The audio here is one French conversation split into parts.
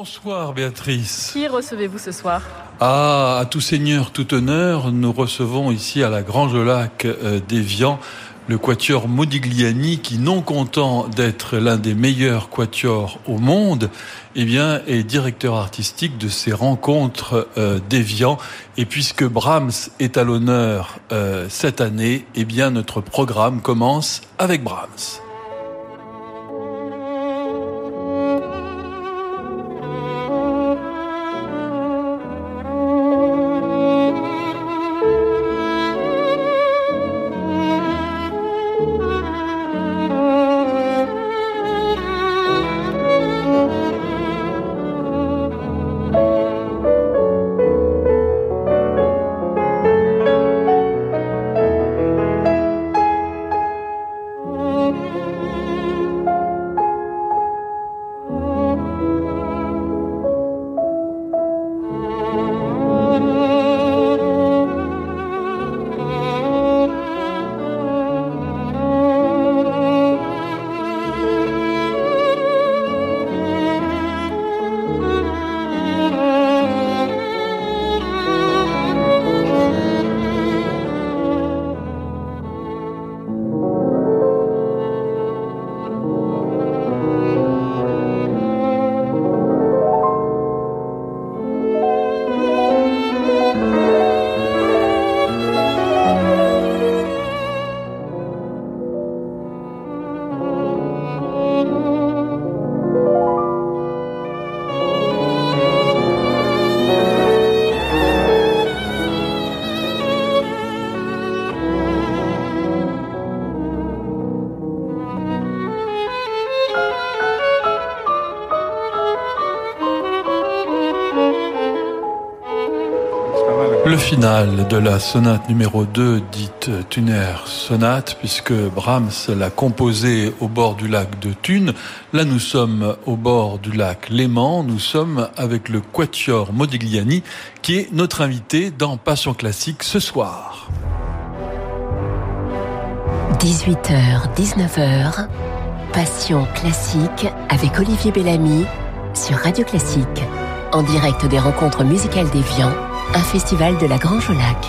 Bonsoir Béatrice. Qui recevez-vous ce soir? Ah, à tout seigneur, tout honneur, nous recevons ici à la Grange Lac euh, d'Evian le quatuor Modigliani qui, non content d'être l'un des meilleurs quatuors au monde, eh bien, est directeur artistique de ces rencontres euh, d'Evian. Et puisque Brahms est à l'honneur euh, cette année, eh bien, notre programme commence avec Brahms. Finale de la sonate numéro 2 dite Thuner sonate puisque Brahms l'a composée au bord du lac de Thun. Là nous sommes au bord du lac Léman, nous sommes avec le quatuor Modigliani qui est notre invité dans Passion classique ce soir. 18h 19h Passion classique avec Olivier Bellamy sur Radio Classique en direct des rencontres musicales d'Evian un festival de la Grange au Lac.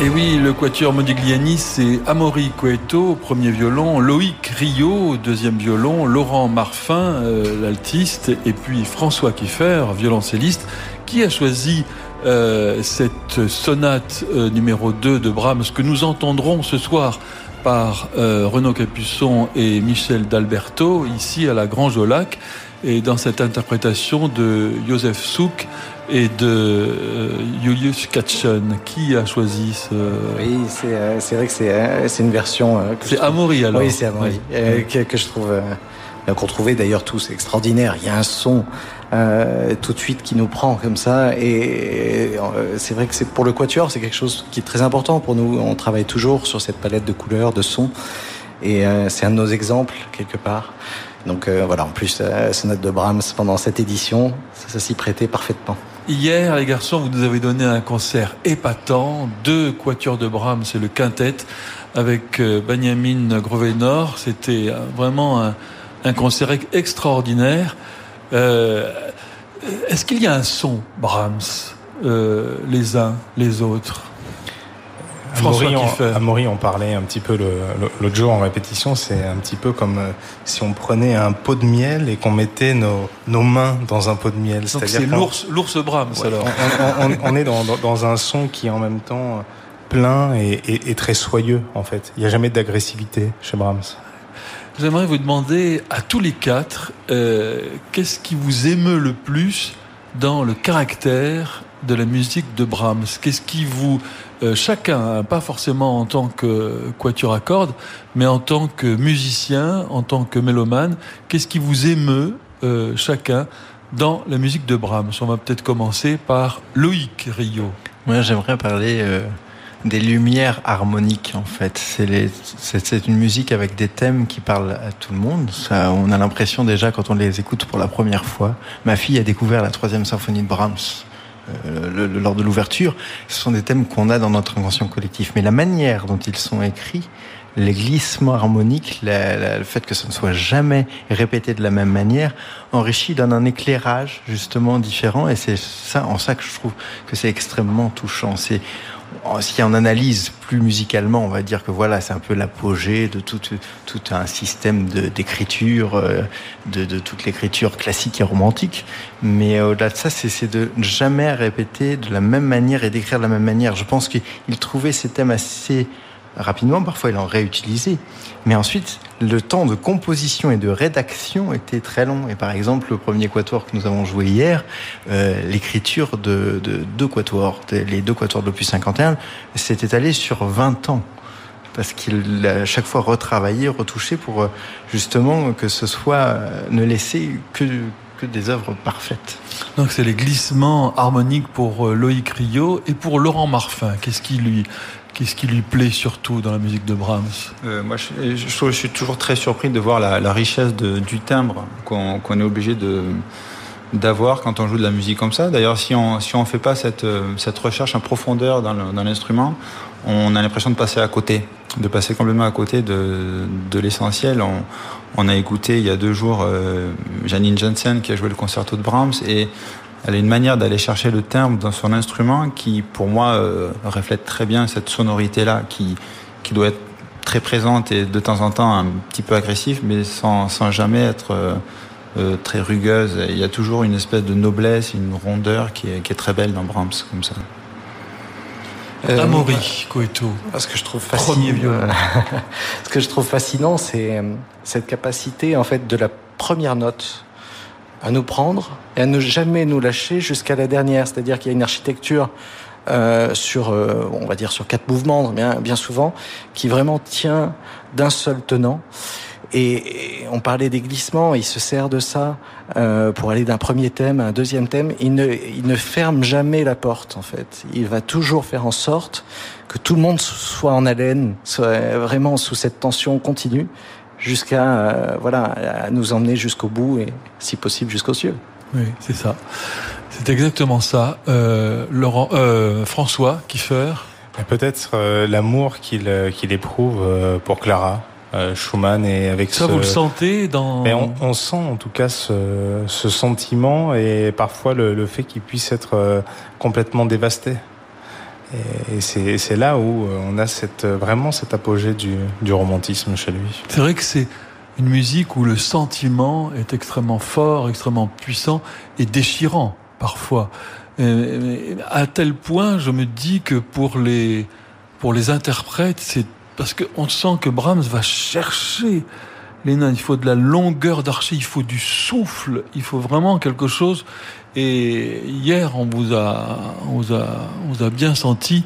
Et oui, le quatuor Modigliani, c'est Amaury Coeto, premier violon, Loïc Rio, deuxième violon, Laurent Marfin, euh, l'altiste, et puis François Kiffer, violoncelliste, qui a choisi euh, cette sonate euh, numéro 2 de Brahms que nous entendrons ce soir par Renaud Capuçon et Michel D'Alberto, ici à la Grange au Lac, et dans cette interprétation de Joseph Souk, et de euh, Julius Katchen. Qui a choisi ce... Oui, c'est euh, vrai que c'est euh, une version... c'est Amaury alors Oui, c'est Amaury, que, je trouve... qu'on trouvait d'ailleurs tous extraordinaire. Il y a un son tout de suite qui nous prend comme ça. Et c'est vrai que c'est pour le quatuor, c'est quelque chose qui est très important pour nous. On travaille toujours sur cette palette de couleurs, de sons. Et c'est un de nos exemples, quelque part. Donc voilà, en plus, sonate de Brahms pendant cette édition, ça, ça s'y prêtait parfaitement. Hier, les garçons, vous nous avez donné un concert épatant, deux quatuors de Brahms et le quintet avec euh, Benjamin Grovenor. C'était vraiment un, concert extraordinaire. Euh, est-ce qu'il y a un son Brahms, euh, les uns, les autres? Amaury, on, parlait un petit peu l'autre jour en répétition, c'est un petit peu comme euh, si on prenait un pot de miel et qu'on mettait nos, nos mains dans un pot de miel. c'est l'ours, l'ours Brahms alors. On, est dans, dans, un son qui est en même temps plein et, et, très soyeux en fait. Il n'y a jamais d'agressivité chez Brahms. J'aimerais vous demander à tous les quatre, euh, qu'est-ce qui vous émeut le plus dans le caractère de la musique de Brahms? Qu'est-ce qui vous euh, chacun, hein, pas forcément en tant que quatuor à cordes, mais en tant que musicien, en tant que mélomane, qu'est-ce qui vous émeut euh, chacun dans la musique de Brahms? On va peut-être commencer par Loïc Rio. Moi, j'aimerais parler euh, des lumières harmoniques, en fait. C'est une musique avec des thèmes qui parlent à tout le monde. On a l'impression déjà, quand on les écoute pour la première fois. Ma fille a découvert la troisième symphonie de Brahms euh, lors de l'ouverture, ce sont des thèmes qu'on a dans notre inconscient collectif. Mais la manière dont ils sont écrits les glissements harmoniques, le fait que ça ne soit jamais répété de la même manière, enrichit, donne un éclairage justement différent. Et c'est ça, en ça que je trouve que c'est extrêmement touchant. C'est si on analyse plus musicalement, on va dire que voilà, c'est un peu l'apogée de tout, tout un système d'écriture, euh, de, de, toute l'écriture classique et romantique. Mais au-delà de ça, c'est de jamais répéter de la même manière et d'écrire de la même manière. Je pense qu'il trouvait ces thèmes assez rapidement, parfois il en réutilisait. Mais ensuite, le temps de composition et de rédaction était très long. Et par exemple, le premier quatuor que nous avons joué hier, euh, l'écriture de, deux quatuors, les deux quatuors de l'opus 51, s'est étalé sur 20 ans. Parce qu'il a chaque fois retravaillé, retouché pour euh, justement que ce soit euh, ne laisser que, que des œuvres parfaites. Donc c'est les glissements harmoniques pour Loïc Rio et pour Laurent Marfin. Qu'est-ce qui lui Qu'est-ce qui lui plaît surtout dans la musique de Brahms? Euh, Moi, je, suis toujours très surpris de voir la, richesse du timbre qu'on est obligé d'avoir quand on joue de la musique comme ça. D'ailleurs, si on si on fait pas cette recherche en profondeur dans l'instrument, on a l'impression de passer à côté, de passer complètement à côté de l'essentiel. On, on a écouté il y a deux jours euh, Janine Jensen qui a joué le concerto de Brahms et elle a une manière d'aller chercher le timbre dans son instrument qui, pour moi, euh, reflète très bien cette sonorité-là, qui, qui doit être très présente et de temps en temps un petit peu agressif, mais sans, sans jamais être euh, euh très rugueuse. Il y a toujours une espèce de noblesse, une rondeur qui est, qui est très belle dans Brahms, comme ça. Euh, Amaury Coeto. Ce que je trouve fascinant, ce que je trouve fascinant, c'est euh, cette capacité en fait de la première note à nous prendre et à ne jamais nous lâcher jusqu'à la dernière. C'est-à-dire qu'il y a une architecture euh, sur, euh, on va dire sur quatre mouvements, bien, bien souvent, qui vraiment tient d'un seul tenant. Et, on parlait des glissements, il se sert de ça euh, pour aller d'un premier thème à un deuxième thème. Il ne, il ne ferme jamais la porte, en fait. Il va toujours faire en sorte que tout le monde soit en haleine, soit vraiment sous cette tension continue jusqu'à euh, voilà à nous emmener jusqu'au bout et si possible jusqu'aux cieux. Oui, c'est ça. C'est exactement ça. Euh, Laurent, euh, François Kiefer. Peut-être euh, l'amour qu'il qu'il éprouve pour Clara. Schumann et avec ça vous le sentez dans Mais on, on, sent en tout cas ce, ce sentiment et parfois le, le fait qu'il puisse être complètement dévasté et c'est là où euh, on a cette, vraiment cet apogée du, du romantisme chez lui. C'est vrai que c'est une musique où le sentiment est extrêmement fort, extrêmement puissant et déchirant parfois. à tel point, je me dis que pour les, pour les interprètes, c'est parce qu'on sent que Brahms va chercher les nains. Il faut de la longueur d'archer, il faut du souffle, il faut vraiment quelque chose et hier, on vous a, on vous a, on vous a bien senti.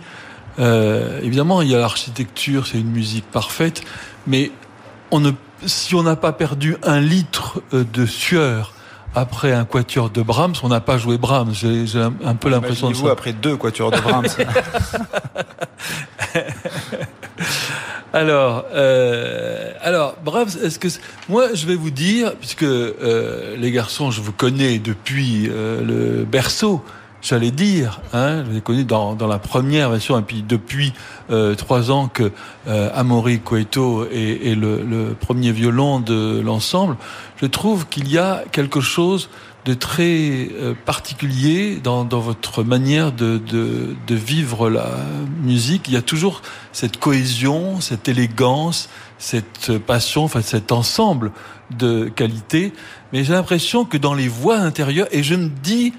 Euh, évidemment, il y a l'architecture, c'est une musique parfaite, mais on ne, si on n'a pas perdu un litre euh, de sueur après un quatuor de Brahms, on n'a pas joué Brahms. J'ai un peu l'impression de ça. après deux quatuors de Brahms. Alors, euh, alors, Brahms, est-ce que moi je vais vous dire, puisque euh, les garçons, je vous connais depuis euh, le berceau, j'allais dire, hein, je vous ai connu dans, dans la première version, et puis depuis euh, trois ans que euh, Amaury Coeto est, est le, le, premier violon de l'ensemble, je trouve qu'il y a quelque chose de très euh, particulier dans, dans, votre manière de, de, de, vivre la musique. Il y a toujours cette cohésion, cette élégance, cette passion, enfin cet ensemble de qualités. Mais j'ai l'impression que dans les voix intérieures, et je me dis,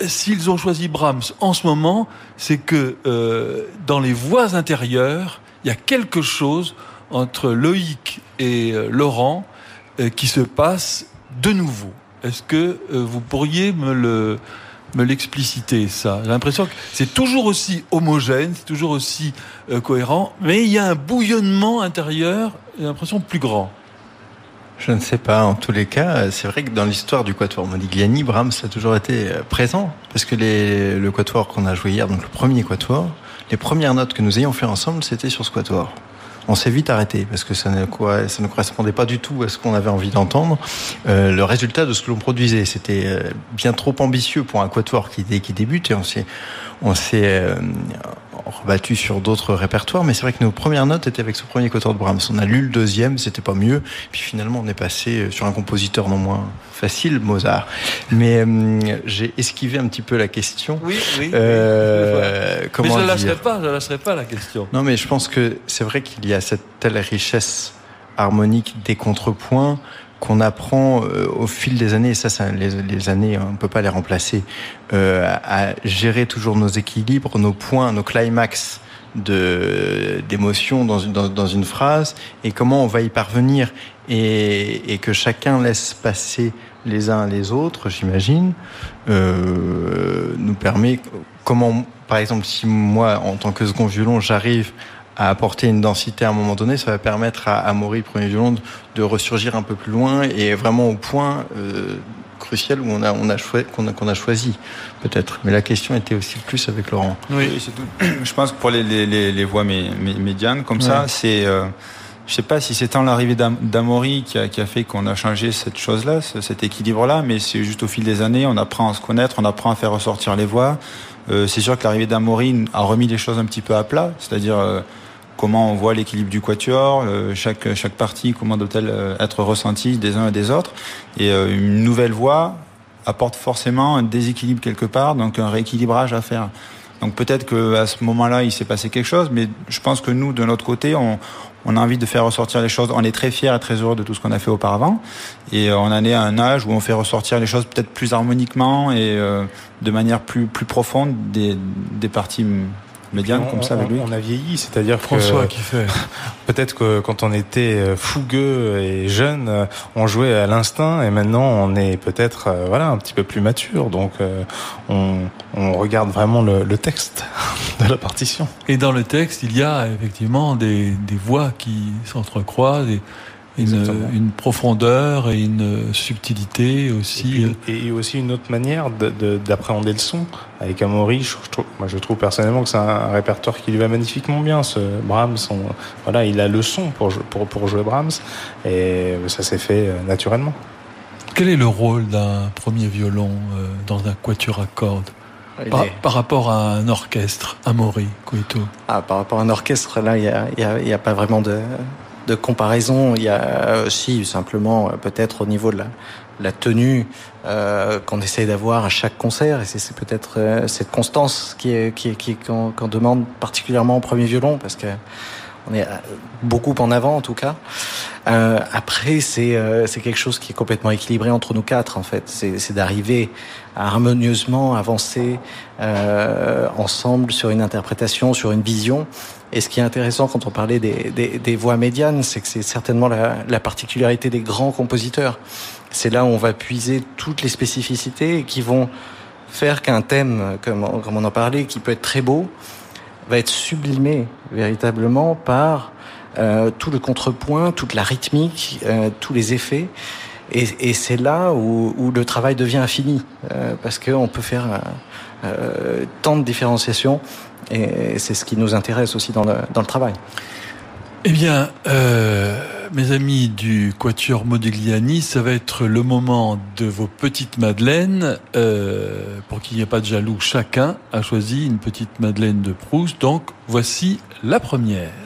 s'ils ont choisi Brahms en ce moment, c'est que euh, dans les voix intérieures, il y a quelque chose entre Loïc et euh, Laurent euh, qui se passe de nouveau. Est-ce que euh, vous pourriez me le me l'expliciter ça? J'ai l'impression que c'est toujours aussi homogène, c'est toujours aussi euh, cohérent, mais il y a un bouillonnement intérieur, j'ai l'impression plus grand. Je ne sais pas. En tous les cas, c'est vrai que dans l'histoire du quatuor Modigliani, Brahms a toujours été euh, présent. Parce que le quatuor qu'on a joué hier, donc le premier quatuor, les premières notes que nous ayons fait ensemble, c'était sur ce quatuor on s'est vite arrêté parce que ça ne, ça ne correspondait pas du tout à ce qu'on avait envie d'entendre. Euh, le résultat de ce que l'on produisait, c'était euh, bien trop ambitieux pour un quatuor qui, qui débute et on s'est, on s'est, euh, rebattu sur d'autres répertoires, mais c'est vrai que nos premières notes étaient avec ce premier quatuor de Brahms. On a lu le deuxième, c'était pas mieux. Puis finalement, on est passé sur un compositeur non moins facile, Mozart. Mais euh, j'ai esquivé un petit peu la question. Oui, oui. Euh, comment mais je ne lâcherai pas, je lâcherai pas la question. Non, mais je pense que c'est vrai qu'il y a cette telle richesse harmonique des contrepoints qu'on apprend euh, au fil des années, et ça, ça les, les, années, on ne peut pas les remplacer, euh, à gérer toujours nos équilibres, nos points, nos climax de d'émotion dans une, dans, dans, une phrase, et comment on va y parvenir, et, et que chacun laisse passer les uns les autres, j'imagine, euh, nous permet, comment, par exemple, si moi, en tant que second violon, j'arrive à apporter une densité à un moment donné, ça va permettre à Amaury, premier violon, de ressurgir un peu plus loin et vraiment au point euh, crucial où on a, on a, qu'on a, qu'on a choisi, peut-être. Mais la question était aussi plus avec Laurent. Oui, c'est tout. Je pense que pour les, les, les, voix médianes, comme ça, c'est. Euh, je sais pas si c'est tant l'arrivée d'Amaury qui a, qui a fait qu'on a changé cette chose-là, cet équilibre-là, mais c'est juste au fil des années, on apprend à se connaître, on apprend à faire ressortir les voix. Euh, c'est sûr que l'arrivée d'Amaury a remis les choses un petit peu à plat, c'est-à-dire euh, comment on voit l'équilibre du quatuor, euh, chaque, chaque partie, comment doit-elle euh, être ressentie des uns et des autres. Et euh, une nouvelle voix apporte forcément un déséquilibre quelque part, donc un rééquilibrage à faire. Donc peut-être qu'à ce moment-là, il s'est passé quelque chose, mais je pense que nous, de notre côté, on, on a envie de faire ressortir les choses. On est très fiers et très heureux de tout ce qu'on a fait auparavant. Et on en est à un âge où on fait ressortir les choses peut-être plus harmoniquement et de manière plus, plus profonde des, des parties médiane comme ça avec lui On a vieilli, c'est-à-dire François qui fait. Peut-être que quand on était euh, fougueux et jeune, euh, on jouait à l'instinct et maintenant on est peut-être euh, voilà un petit peu plus mature, donc on, on regarde vraiment le, le, texte de la partition. Et dans le texte, il y a effectivement des, des voix qui s'entrecroisent. Et une, une, profondeur et une subtilité aussi. Et, aussi une autre manière d'appréhender le son. Avec Amaury, je, trouve, moi je trouve personnellement que c'est un, répertoire qui lui va magnifiquement bien. Ce Brahms, voilà, il a le son pour, pour, pour jouer Brahms et ça s'est fait euh, naturellement. Quel est le rôle d'un premier violon euh, dans un quatuor à cordes? Par, par, rapport à un orchestre, Amaury, Cueto ah, Par rapport à un orchestre, là, il n'y a, y a, y a, pas vraiment de, de comparaison. Il y a aussi simplement euh, peut-être au niveau de la, la tenue euh, qu'on essaye d'avoir à chaque concert, et c'est peut-être euh, cette constance qui est qui, qui qu'on demande particulièrement au premier violon, parce que on est beaucoup en avant en tout cas. Euh, après, c'est euh, c'est quelque chose qui est complètement équilibré entre nous quatre en fait. C'est d'arriver à harmonieusement avancer euh, ensemble sur une interprétation, sur une vision. Et ce qui est intéressant quand on parlait des, des, des voix médianes, c'est que c'est certainement la, la, particularité des grands compositeurs. C'est là où on va puiser toutes les spécificités qui vont faire qu'un thème, comme, comme on en parlait, qui peut être très beau, va être sublimé véritablement par euh, tout le contrepoint, toute la rythmique, euh, tous les effets. Et, et c'est là où, où, le travail devient infini, euh, parce qu'on peut faire euh, tant de différenciation, et c'est ce qui nous intéresse aussi dans le, dans le travail. Eh bien, euh, mes amis du Quatuor Modigliani, ça va être le moment de vos petites madeleines. Euh, pour qu'il n'y ait pas de jaloux, chacun a choisi une petite madeleine de Proust. Donc, voici la première.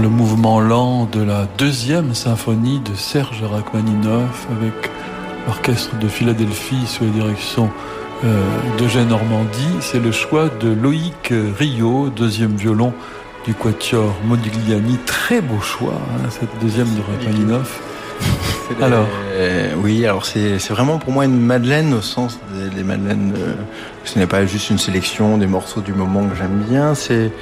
Le mouvement lent de la deuxième symphonie de Serge Rachmaninoff avec l'orchestre de Philadelphie sous la direction euh, d'Eugène Normandie. C'est le choix de Loïc Rio, deuxième violon du quatuor Modigliani. Très beau choix, hein, cette deuxième de Rachmaninoff. Alors Oui, alors c'est vraiment pour moi une Madeleine au sens des, Madeleines. Euh, ce n'est pas juste une sélection des morceaux du moment que j'aime bien, c'est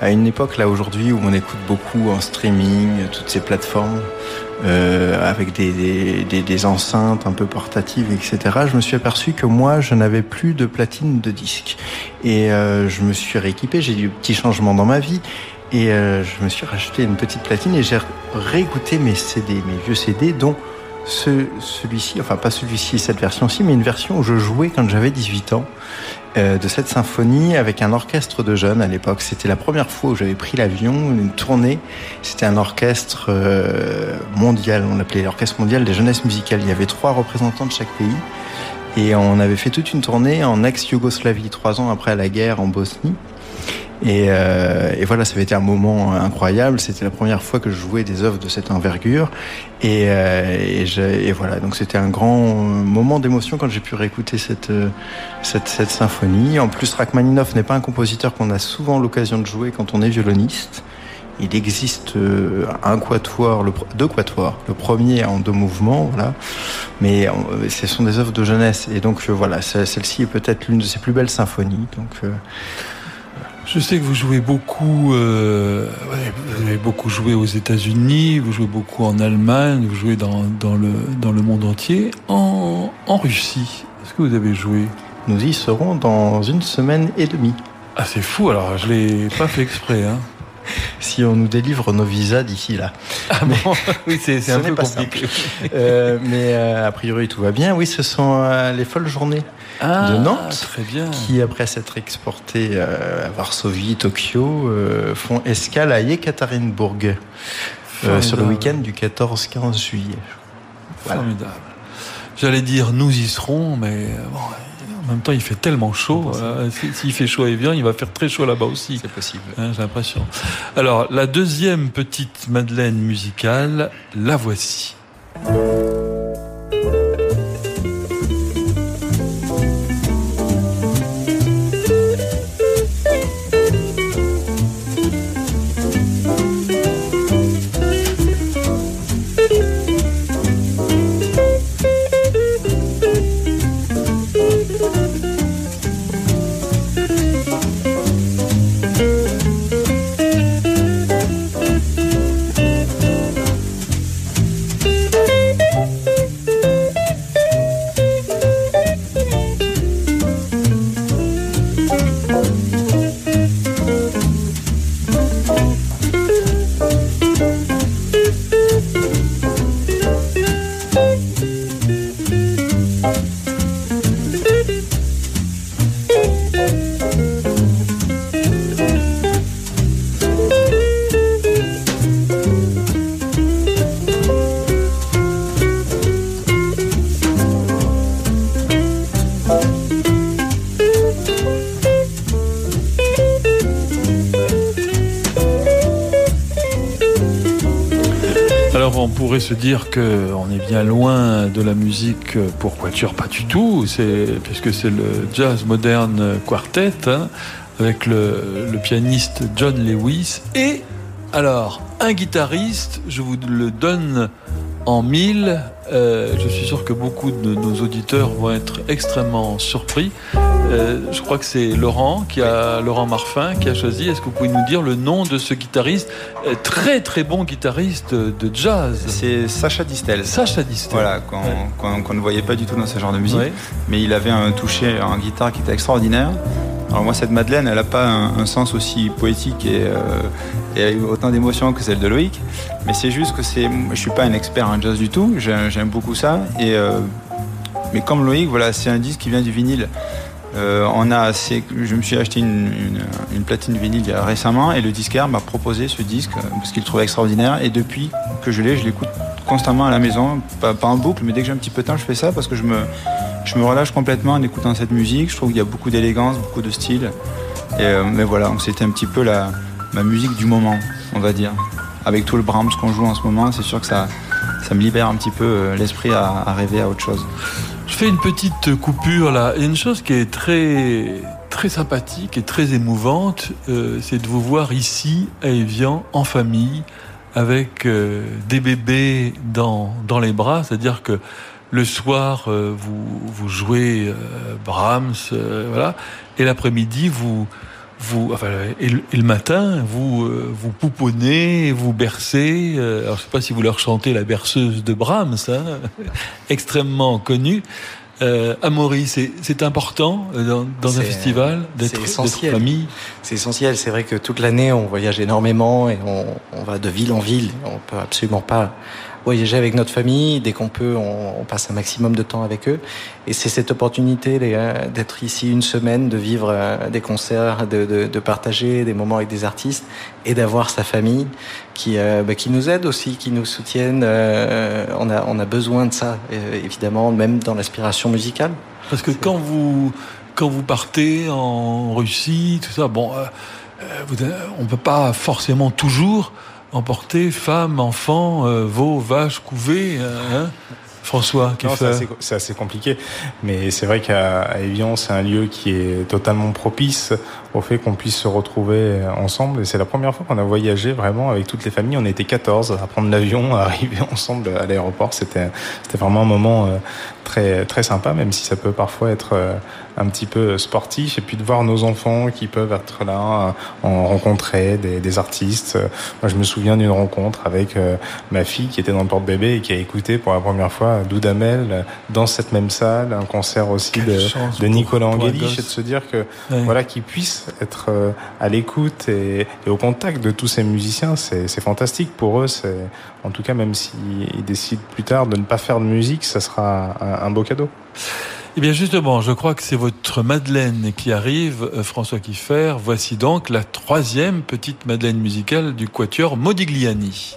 à une époque là aujourd'hui où on écoute beaucoup en streaming, toutes ces plateformes. Euh, avec des, des, des, enceintes un peu portatives, etc. Je me suis aperçu que moi, je n'avais plus de platine de disque. Et euh, je me suis rééquipé, j'ai eu petits changements dans ma vie. Et euh, je me suis racheté une petite platine et j'ai réécouté mes CD, mes vieux CD, dont ce, celui-ci, enfin pas celui-ci, cette version-ci, mais une version où je jouais quand j'avais 18 ans de cette symphonie avec un orchestre de jeunes à l'époque. C'était la première fois où j'avais pris l'avion, une tournée. C'était un orchestre euh, mondial, on l'appelait l'orchestre mondial des jeunesses musicales. Il y avait trois représentants de chaque pays. Et on avait fait toute une tournée en ex-Yougoslavie, trois ans après la guerre en Bosnie. Et, euh, et, voilà, ça avait été un moment incroyable. C'était la première fois que je jouais des œuvres de cette envergure. Et, euh, et, voilà, donc c'était un grand moment d'émotion quand j'ai pu réécouter cette, cette, cette, symphonie. En plus, Rachmaninoff n'est pas un compositeur qu'on a souvent l'occasion de jouer quand on est violoniste. Il existe euh, un quatuor, deux quatuors. Le premier en deux mouvements, voilà. Mais euh, ce sont des œuvres de jeunesse. Et donc voilà, celle-ci est peut-être l'une de ses plus belles symphonies. Donc je sais que vous jouez beaucoup, euh, vous avez beaucoup joué aux États-Unis, vous jouez beaucoup en Allemagne, vous jouez dans, dans, le, dans le monde entier. En, en Russie, est-ce que vous avez joué? Nous y serons dans une semaine et demie. Ah, c'est fou, alors je l'ai pas fait exprès. Hein. si on nous délivre nos visas d'ici là. Ah bon Oui, c'est un peu compliqué. euh, mais euh, a priori, tout va bien. Oui, ce sont euh, les folles journées ah, de Nantes, très bien. qui après s'être exportés euh, à Varsovie, Tokyo, font escale à Yekaterinbourg sur le week-end du 14-15 juillet. Voilà. Formidable. J'allais dire nous y serons, mais bon, en même temps il fait tellement chaud. S'il fait chaud et bien, il va faire très chaud là-bas aussi. C'est possible. Hein, J'ai l'impression. Alors la deuxième petite Madeleine musicale, la voici. Se dire que on est bien loin de la musique pour quatuor, pas du tout. Puisque c'est le jazz moderne quartet hein, avec le, le, pianiste John Lewis et alors un guitariste. Je vous le donne en mille. Euh, je suis sûr que beaucoup de nos auditeurs vont être extrêmement surpris. Euh, je crois que c'est Laurent qui a Laurent Marfin qui a choisi. Est-ce que vous pouvez nous dire le nom de ce guitariste euh, très très bon guitariste de jazz? C'est Sacha Distel. Sacha Distel. Voilà, qu'on ne voyait pas du tout dans ce genre de musique, mais il avait un toucher en guitare qui était extraordinaire. Alors moi, cette Madeleine, elle n'a pas un, sens aussi poétique et, euh, et autant d'émotions que celle de Loïc, mais c'est juste que c'est, je suis pas un expert en jazz du tout. J'aime beaucoup ça et euh, mais comme Loïc, voilà, c'est un disque qui vient du vinyle. Euh, on a je me suis acheté une, platine vinyle récemment et le disquaire m'a proposé ce disque euh, parce qu'il le trouvait extraordinaire. Et depuis que je l'ai, je l'écoute constamment à la maison, pas, en boucle, mais dès que j'ai un petit peu de temps, je fais ça parce que je me, relâche complètement en écoutant cette musique. Je trouve qu'il y a beaucoup d'élégance, beaucoup de style. Euh, mais voilà, c'était un petit peu la, ma musique du moment, on va dire. Avec tout le Brahms qu'on joue en ce moment, c'est sûr que ça, me libère un petit peu l'esprit à rêver à autre chose. Je fais une petite coupure là. A une chose qui est très très sympathique et très émouvante, euh, c'est de vous voir ici à Evian en famille avec euh, des bébés dans dans les bras, c'est-à-dire que le soir euh, vous vous jouez Brahms, voilà, et l'après-midi vous vous, enfin, et le, matin, vous euh, vous pouponnez, vous bercez. Euh, alors, je sais pas si vous leur chantez la berceuse de Brahms, hein, extrêmement connue. Euh, Amaury, c'est important euh, dans, un festival d'être famille? C'est essentiel. C'est vrai que toute l'année, on voyage énormément et on, on, va de ville en ville. On peut absolument pas voyager avec notre famille. Dès qu'on peut, on, passe un maximum de temps avec eux. Et c'est cette opportunité d'être ici une semaine, de vivre euh, des concerts, de, partager des moments avec des artistes et d'avoir sa famille qui, euh, bah, qui nous aide aussi, qui nous soutiennent. Euh, on, a, on a besoin de ça, évidemment, même dans l'aspiration musicale. Parce que quand vous, quand vous partez en Russie, tout ça, bon, on peut pas forcément toujours emporter femmes, enfants, euh, veaux, vaches, couvées. Euh, hein François, c'est assez, compliqué, mais c'est vrai qu'à Evian, c'est un lieu qui est totalement propice au fait qu'on puisse se retrouver ensemble. Et c'est la première fois qu'on a voyagé vraiment avec toutes les familles. On était 14 à prendre l'avion, à arriver ensemble à l'aéroport. C'était, c'était vraiment un moment euh, très, très sympa, même si ça peut parfois être un petit peu sportif. Et puis de voir nos enfants qui peuvent être là, en rencontrer des, des artistes. Moi, je me souviens d'une rencontre avec euh, ma fille qui était dans le porte-bébé et qui a écouté pour la première fois Doudamel dans cette même salle, un concert aussi de, de, Nicolas Angelich, et de se dire que voilà, qu'ils puissent être euh, à l'écoute et, au contact de tous ces musiciens, c'est fantastique pour eux. C'est en tout cas même s'ils décident plus tard de ne pas faire de musique, ça sera un, beau cadeau. Eh bien justement, je crois que c'est votre Madeleine qui arrive, euh, François Kiffer. Voici donc la troisième petite Madeleine musicale du quatuor Modigliani.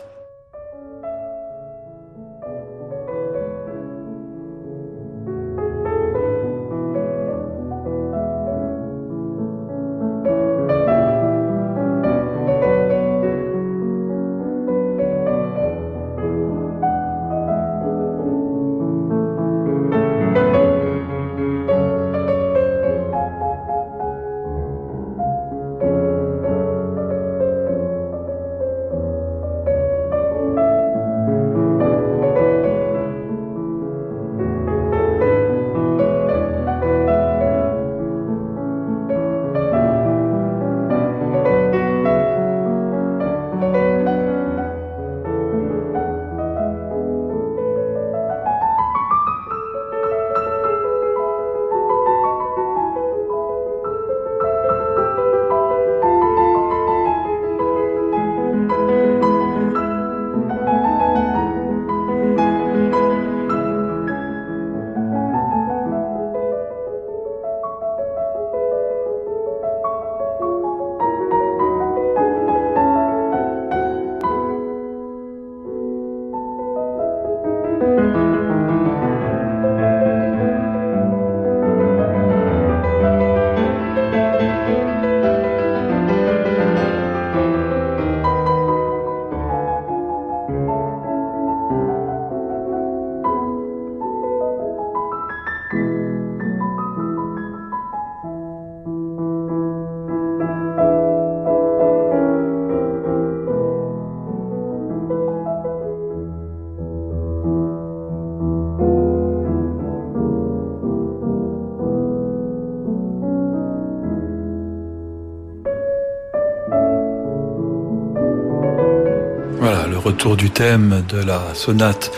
Autour du thème de la sonate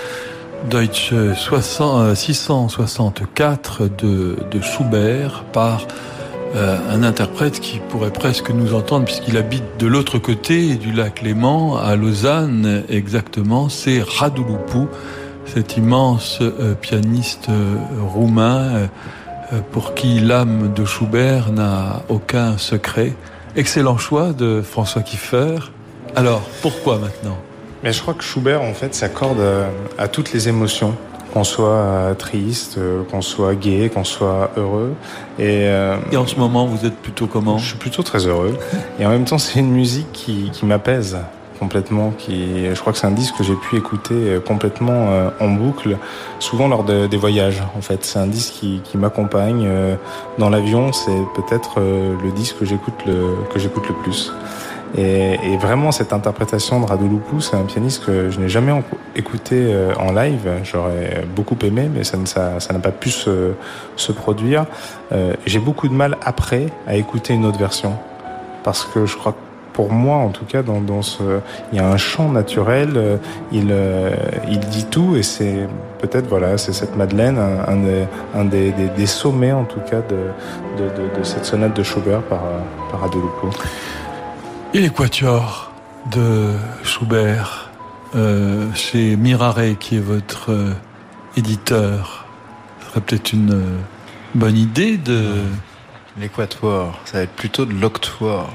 Deutsche 664 de, de Schubert par euh, un interprète qui pourrait presque nous entendre puisqu'il habite de l'autre côté du lac Léman, à Lausanne exactement, c'est Radouloupou, cet immense euh, pianiste euh, roumain pour qui l'âme de Schubert n'a aucun secret. Excellent choix de François Kiefer. Alors, pourquoi maintenant? Mais je crois que Schubert, en fait, s'accorde à toutes les émotions qu'on soit triste, qu'on soit gai, qu'on soit heureux. Et, euh, Et, en ce moment, vous êtes plutôt comment? Je suis plutôt très heureux. Et en même temps, c'est une musique qui, qui m'apaise complètement. Qui, je crois que c'est un disque que j'ai pu écouter euh, complètement euh, en boucle, souvent lors de, des voyages. En fait, c'est un disque qui, qui m'accompagne dans l'avion. C'est peut-être le disque que j'écoute le que j'écoute le plus. Et, et, vraiment, cette interprétation de Radouloupou, c'est un pianiste que je n'ai jamais écouté euh, en live. J'aurais beaucoup aimé, mais ça n'a ça, ça pas pu se, se produire. Euh, J'ai beaucoup de mal après à écouter une autre version. Parce que je crois que pour moi, en tout cas, dans, dans ce, il y a un chant naturel, euh, il, euh, il dit tout, et c'est peut-être, voilà, c'est cette Madeleine, un, un, des, des, des, sommets, en tout cas, de, de, de, cette sonate de Schubert par, par. Et l'équateur de Schubert euh, chez Mirare, qui est votre euh, éditeur, ce serait peut-être une euh, bonne idée de. L'équatoire, ça va être plutôt de l'octoire.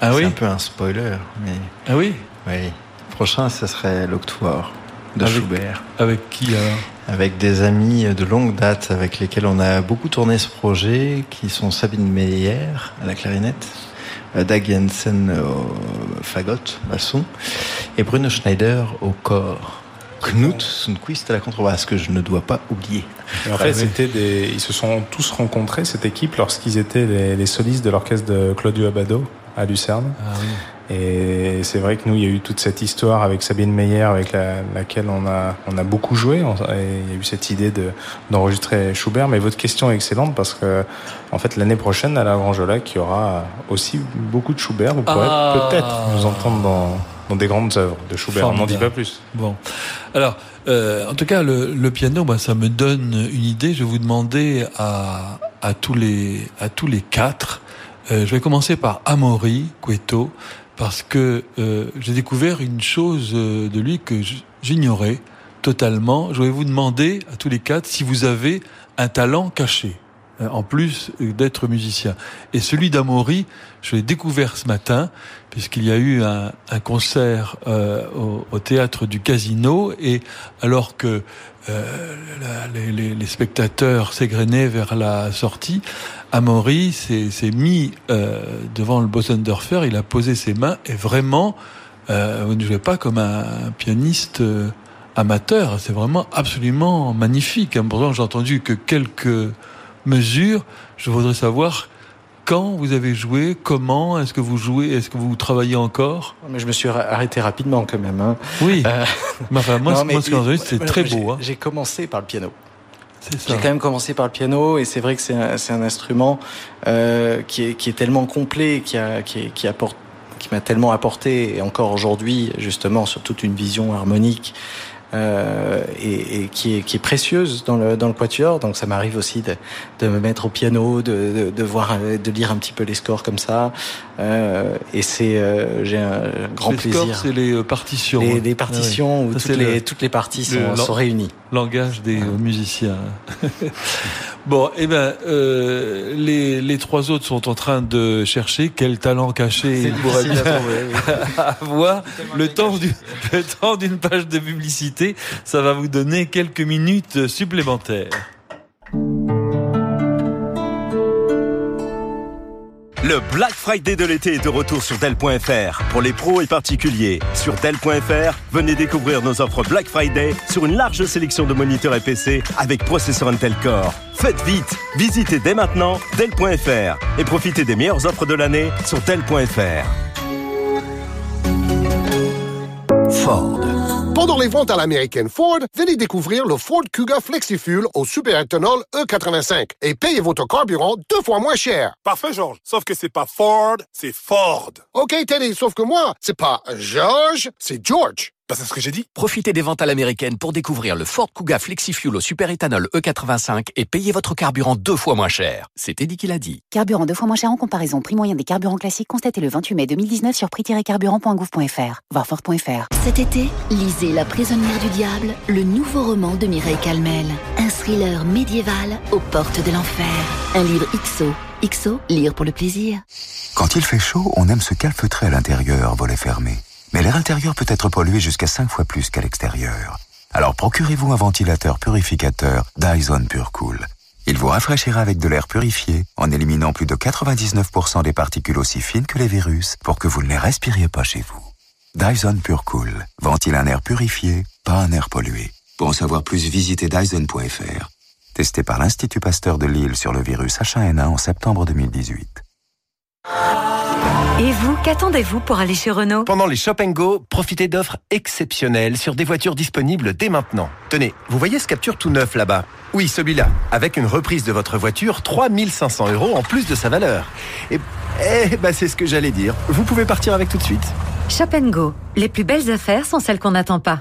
Ah oui C'est un peu un spoiler, mais. Ah oui Oui. Prochain, ce serait l'octoire de avec, Schubert. Avec qui alors Avec des amis de longue date avec lesquels on a beaucoup tourné ce projet, qui sont Sabine Meyer à la clarinette, Dag Jensen au fagot, basson, et Bruno Schneider au corps. Knut Sundquist à la contrebasse, que je ne dois pas oublier. Et en fait, c'était des, ils se sont tous rencontrés, cette équipe, lorsqu'ils étaient les, les, solistes de l'orchestre de Claudio Abbado à Lucerne. Ah oui. Et c'est vrai que nous, il y a eu toute cette histoire avec Sabine Meyer, avec la, laquelle on a, on a beaucoup joué. Et il y a eu cette idée de, d'enregistrer Schubert. Mais votre question est excellente parce que, en fait, l'année prochaine, à la Grange Lac, il y aura aussi beaucoup de Schubert. Vous pourrez ah peut-être nous entendre dans, dans des grandes œuvres de Schubert. On n'en dit pas plus. Bon. Alors, euh, en tout cas, le, le piano, bah, ça me donne une idée. Je vais vous demander à, à, tous, les, à tous les quatre. Euh, je vais commencer par Amaury Cueto parce que euh, j'ai découvert une chose de lui que j'ignorais totalement. Je vais vous demander à tous les quatre si vous avez un talent caché, en plus d'être musicien. Et celui d'Amaury, je l'ai découvert ce matin, puisqu'il y a eu un, un concert euh, au, au, théâtre du Casino, et alors que euh, la, les, les, spectateurs s'égrenaient vers la sortie, Amaury s'est mis euh, devant le Bosendorfer, il a posé ses mains, et vraiment, euh, vous ne jouez pas comme un, un pianiste euh, amateur, c'est vraiment absolument magnifique. Pourtant, j'ai entendu que quelques mesures, je voudrais savoir quand vous avez joué, comment est-ce que vous jouez, est-ce que vous travaillez encore? Mais je me suis arrêté rapidement quand même. Hein. Oui. Euh... Mais enfin, moi, non, moi ce que j'ai c'est très beau. Hein. J'ai commencé par le piano. J'ai quand même commencé par le piano et c'est vrai que c'est un, un, instrument euh, qui, est, qui est tellement complet, qui, a, qui, qui apporte qui m'a tellement apporté et encore aujourd'hui justement sur toute une vision harmonique euh, et, et qui, est, qui est précieuse dans le, dans le quatuor. Donc ça m'arrive aussi de, de me mettre au piano, de, de, de, voir, de lire un petit peu les scores comme ça. Euh, et c'est, euh, j'ai un grand les plaisir. C'est les partitions. Les, les partitions ah oui. où toutes, les, le, toutes les parties sont, sont réunies. Langage des ah. musiciens. bon, eh ben, euh, les, les trois autres sont en train de chercher quel talent caché ils pourraient bien avoir. Le temps, du, le temps d'une page de publicité, ça va vous donner quelques minutes supplémentaires. Le Black Friday de l'été est de retour sur Dell.fr. Pour les pros et particuliers, sur Dell.fr, venez découvrir nos offres Black Friday sur une large sélection de moniteurs et PC avec processeur Intel Core. Faites vite, visitez dès maintenant Dell.fr et profitez des meilleures offres de l'année sur Dell.fr. Ford. Pendant les ventes à l'américaine Ford, venez découvrir le Ford Kuga FlexiFuel au superéthanol E85 et payez votre carburant deux fois moins cher. Parfait, George. Sauf que c'est pas Ford, c'est Ford. OK, Teddy, sauf que moi, c'est pas George, c'est George. Bah, c'est ce que j'ai dit. Profitez des ventes à l'américaine pour découvrir le Ford Kuga FlexiFuel au superéthanol E85 et payez votre carburant deux fois moins cher. C'était dit qu'il a dit. Carburant deux fois moins cher en comparaison prix moyen des carburants classiques constaté le 28 mai 2019 sur prix-carburant.gouv.fr. Voir Ford.fr. Cet été, lisez La prisonnière du diable, le nouveau roman de Mireille Calmel. Inscrit thriller médiéval aux portes de l'enfer. Un livre XO. XO, lire pour le plaisir. Quand il fait chaud, on aime se calfeutrer à l'intérieur, volet fermé. Mais l'air intérieur peut être pollué jusqu'à 5 fois plus qu'à l'extérieur. Alors procurez-vous un ventilateur purificateur Dyson PureCool. Il vous rafraîchira avec de l'air purifié en éliminant plus de 99% des particules aussi fines que les virus pour que vous ne les respiriez pas chez vous. Dyson PureCool ventile un air purifié, pas un air pollué. Pour en savoir plus, visitez Dyson.fr. Testé par l'Institut Pasteur de Lille sur le virus H1N1 en septembre 2018. Et vous, qu'attendez-vous pour aller chez Renault Pendant les Shop Go, profitez d'offres exceptionnelles sur des voitures disponibles dès maintenant. Tenez, vous voyez ce capture tout neuf là-bas? Oui, celui-là. Avec une reprise de votre voiture, 3500 euros en plus de sa valeur. Et, eh, bah, c'est ce que j'allais dire. Vous pouvez partir avec tout de suite. Shop Go. Les plus belles affaires sont celles qu'on n'attend pas.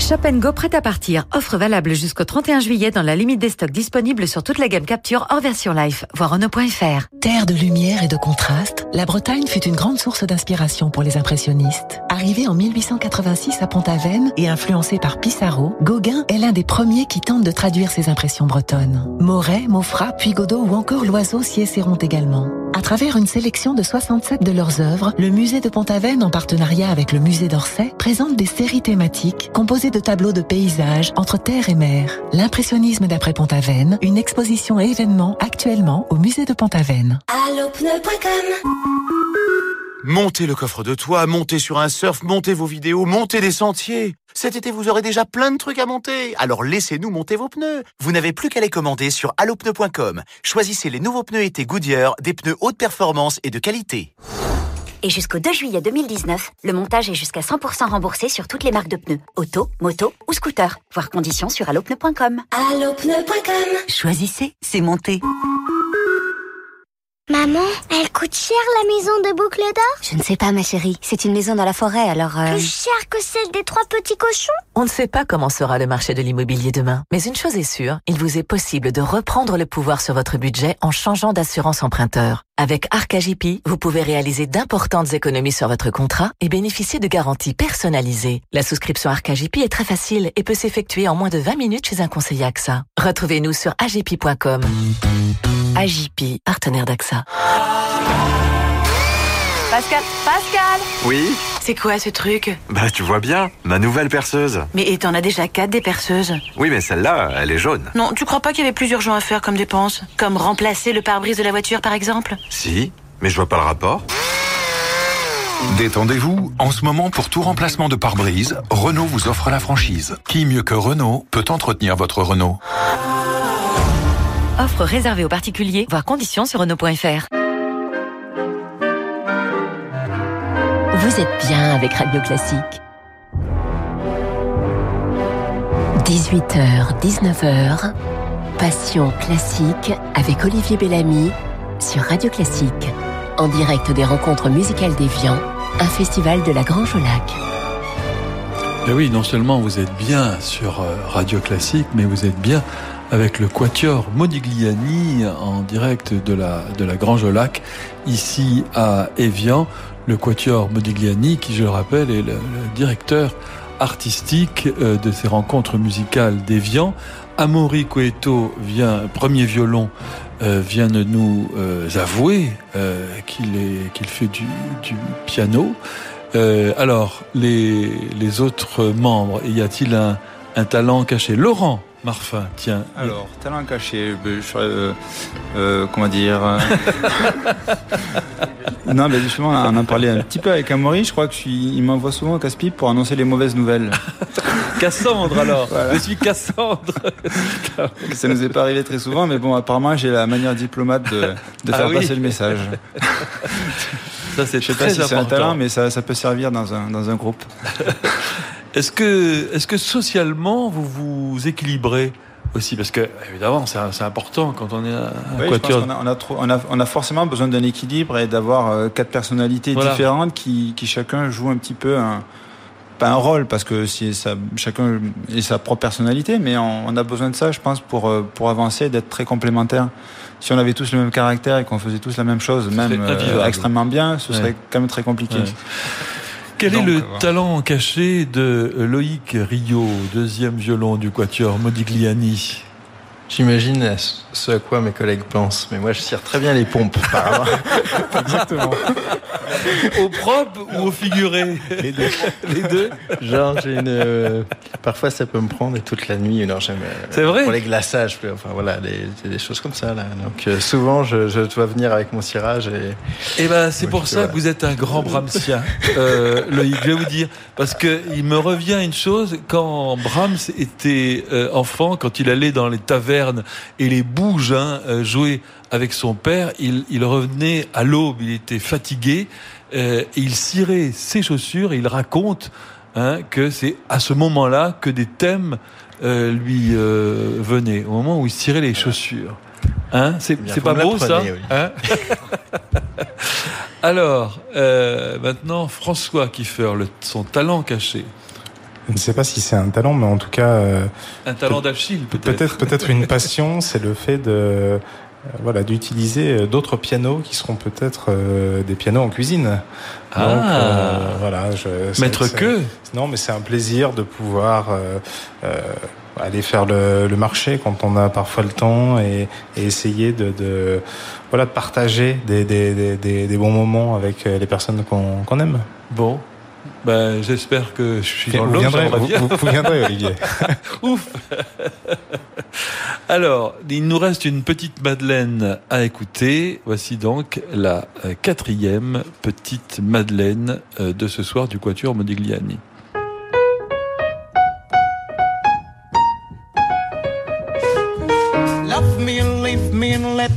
Shop Go prêt à partir. Offre valable jusqu'au 31 juillet dans la limite des stocks disponibles sur toute la gamme Capture hors version life. Voir Renault.fr. Terre de lumière et de contraste, la Bretagne fut une grande source d'inspiration pour les impressionnistes. Arrivé en 1886 à Pont-Aven et influencé par Pissarro, Gauguin est l'un des premiers qui tente de traduire ses impressions bretonnes. Moret, Maufra, puis Godot ou encore Loiseau s'y essaieront également. À travers une sélection de 67 de leurs œuvres, le musée de Pont-Aven, en partenariat avec le musée d'Orsay, présente des séries thématiques composées de tableaux de paysages entre terre et mer. L'impressionnisme d'après Pont-Aven, une exposition événement actuellement au musée de Pont-Aven. Allopneu.com Montez le coffre de toit, montez sur un surf, montez vos vidéos, montez des sentiers. Cet été, vous aurez déjà plein de trucs à monter. Alors laissez-nous monter vos pneus. Vous n'avez plus qu'à les commander sur allopneu.com. Choisissez les nouveaux pneus été Goodyear, des pneus haute performance et de qualité. Et jusqu'au 2 juillet 2019, le montage est jusqu'à 100% remboursé sur toutes les marques de pneus, auto, moto ou scooter. Voir conditions sur allopneu.com. Allopneu.com Choisissez, c'est monté. Maman, elle coûte cher la maison de boucle d'or? Je ne sais pas ma chérie, c'est une maison dans la forêt alors... Euh... Plus cher que celle des trois petits cochons? On ne sait pas comment sera le marché de l'immobilier demain, mais une chose est sûre, il vous est possible de reprendre le pouvoir sur votre budget en changeant d'assurance emprunteur. Avec Arcagip, vous pouvez réaliser d'importantes économies sur votre contrat et bénéficier de garanties personnalisées. La souscription Arcagip est très facile et peut s'effectuer en moins de 20 minutes chez un conseiller AXA. Retrouvez-nous sur agip.com. AGP, partenaire d'AXA. Pascal, Pascal Oui C'est quoi ce truc Bah tu vois bien, ma nouvelle perceuse. Mais t'en as déjà quatre des perceuses. Oui mais celle-là, elle est jaune. Non, tu crois pas qu'il y avait plus urgent à faire comme dépense Comme remplacer le pare-brise de la voiture par exemple Si, mais je vois pas le rapport. Détendez-vous, en ce moment pour tout remplacement de pare-brise, Renault vous offre la franchise. Qui mieux que Renault peut entretenir votre Renault? Offre réservée aux particuliers, voir conditions sur Renault.fr. Vous êtes bien avec Radio Classique. 18h, 19h, Passion classique avec Olivier Bellamy sur Radio Classique. En direct des rencontres musicales d'Evian, un festival de la Grange au Lac. Et oui, non seulement vous êtes bien sur Radio Classique, mais vous êtes bien avec le quatuor Modigliani en direct de la, de la Grange au Lac, ici à Evian. Le quatuor Modigliani, qui, je le rappelle, est le, le directeur artistique euh, de ces rencontres musicales d'Evian. Amaury Coeto vient, premier violon, euh, vient de nous euh, avouer euh, qu'il fait du, du piano. Euh, alors, les, les autres membres, y a-t-il un, un talent caché? Laurent Marfin, tiens. Alors, talent caché, euh, euh, comment dire Non, mais justement, on en parlait un petit peu avec Amaury. Je crois que je suis, il m'envoie souvent au casse-pipe pour annoncer les mauvaises nouvelles. Cassandre alors. Voilà. Je suis Cassandre. Ça nous est pas arrivé très souvent, mais bon, apparemment, j'ai la manière diplomate de, de faire ah oui. passer le message. Ça, c'est Je sais pas si c'est un talent, mais ça, ça peut servir dans un, dans un groupe. Est-ce que, est-ce que socialement vous vous équilibrez aussi? Parce que évidemment c'est important quand on est un oui, quatuor. On a, on, a trop, on, a, on a forcément besoin d'un équilibre et d'avoir euh, quatre personnalités voilà. différentes qui, qui chacun joue un petit peu un pas un rôle parce que si ça, chacun a sa propre personnalité, mais on, on, a besoin de ça, je pense, pour euh, pour avancer, d'être très complémentaires. Si on avait tous le même caractère et qu'on faisait tous la même chose, même euh, extrêmement bien, ce serait quand même très compliqué. Ouais. Quel est Donc, le voilà. talent caché de Loïc Rio, deuxième violon du quatuor Modigliani? J'imagine ce à quoi mes collègues pensent, mais moi je tire très bien les pompes. Par Exactement. Au propre ou au figuré? Les deux. Les deux Genre, j'ai une. euh, Parfois, ça peut me prendre toute la nuit. Non, jamais. euh, C'est vrai? Pour les glaçages, enfin voilà, des choses comme ça là. Donc euh, souvent, je, je dois venir avec mon cirage et. Eh ben, c'est pour ça voilà. que vous êtes un grand Brahmsien, euh, Loïc. Je vais vous dire, parce que il me revient une chose quand Brahms était enfant, quand il allait dans les tavernes et les bouges hein, euh, jouer avec son père, il, il revenait à l'aube, il était fatigué, euh, et il cirait ses chaussures. Et il raconte hein, que c'est à ce moment-là que des thèmes euh, lui euh, venaient, au moment où il cirait les chaussures. Hein, c'est pas beau ça oui. hein? Alors, maintenant, François Kiefer, le- son talent caché. Je ne sais pas si c'est un talent, mais en tout cas, euh, Un talent d'Achille, peut-être. peut-être une passion, c'est le fait de euh, voilà d'utiliser euh, d'autres pianos qui seront peut-être euh, des pianos en cuisine. Ah. Donc voilà, je, c'est- que Non, mais c'est un plaisir de pouvoir aller faire le, le marché quand on a parfois le temps et, et essayer de, de voilà de partager des, des, des, des, des bons moments avec les personnes qu'on qu'on aime. Bon. Ben, j'espère que je suis Et dans l'eau. vous- vous viendrez, Olivier. Ouf. Alors, il nous reste une petite Madeleine à écouter. Voici donc la euh, quatrième petite Madeleine euh, de ce soir du Quatuor Modigliani.